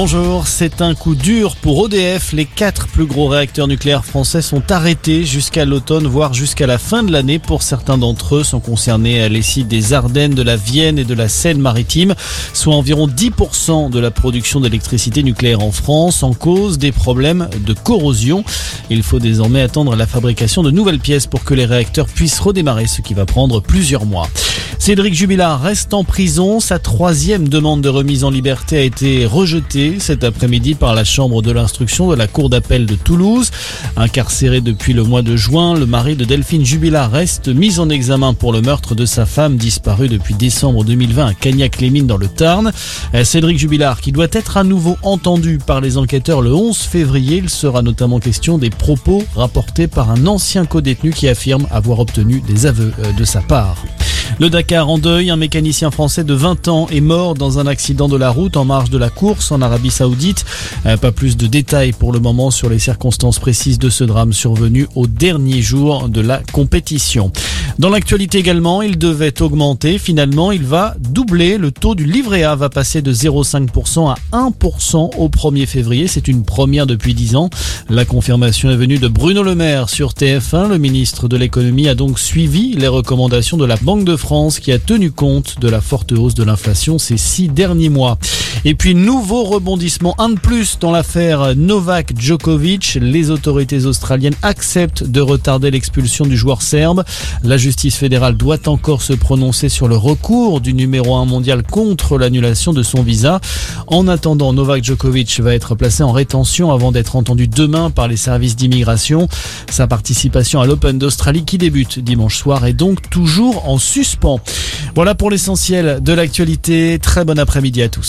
Bonjour, c'est un coup dur pour EDF. Les quatre plus gros réacteurs nucléaires français sont arrêtés jusqu'à l'automne, voire jusqu'à la fin de l'année. Pour certains d'entre eux sont concernés les sites des Ardennes, de la Vienne et de la Seine-Maritime, soit environ 10% de la production d'électricité nucléaire en France, en cause des problèmes de corrosion. Il faut désormais attendre la fabrication de nouvelles pièces pour que les réacteurs puissent redémarrer, ce qui va prendre plusieurs mois. Cédric Jubilard reste en prison. Sa troisième demande de remise en liberté a été rejetée cet après-midi par la Chambre de l'instruction de la Cour d'appel de Toulouse. Incarcéré depuis le mois de juin, le mari de Delphine Jubilard reste mis en examen pour le meurtre de sa femme disparue depuis décembre 2020 à Cagnac-les-Mines dans le Tarn. Cédric Jubilard qui doit être à nouveau entendu par les enquêteurs le 11 février. Il sera notamment question des propos rapportés par un ancien codétenu qui affirme avoir obtenu des aveux euh, de sa part. Le Dakar en deuil, un mécanicien français de 20 ans est mort dans un accident de la route en marge de la course en Arabie Saoudite. Euh, pas plus de détails pour le moment sur les circonstances précises de ce drame survenu au dernier jour de la compétition. Dans l'actualité également, il devait augmenter. Finalement, il va doubler. Le taux du livret A va passer de 0,5% à 1% au 1er février. C'est une première depuis 10 ans. La confirmation est venue de Bruno Le Maire sur TF1. Le ministre de l'économie a donc suivi les recommandations de la Banque de France qui a tenu compte de la forte hausse de l'inflation ces six derniers mois. Et puis, nouveau rebondissement, un de plus dans l'affaire Novak Djokovic. Les autorités australiennes acceptent de retarder l'expulsion du joueur serbe. La justice fédérale doit encore se prononcer sur le recours du numéro 1 mondial contre l'annulation de son visa. En attendant, Novak Djokovic va être placé en rétention avant d'être entendu demain par les services d'immigration. Sa participation à l'Open d'Australie qui débute dimanche soir est donc toujours en suspens. Voilà pour l'essentiel de l'actualité. Très bon après-midi à tous.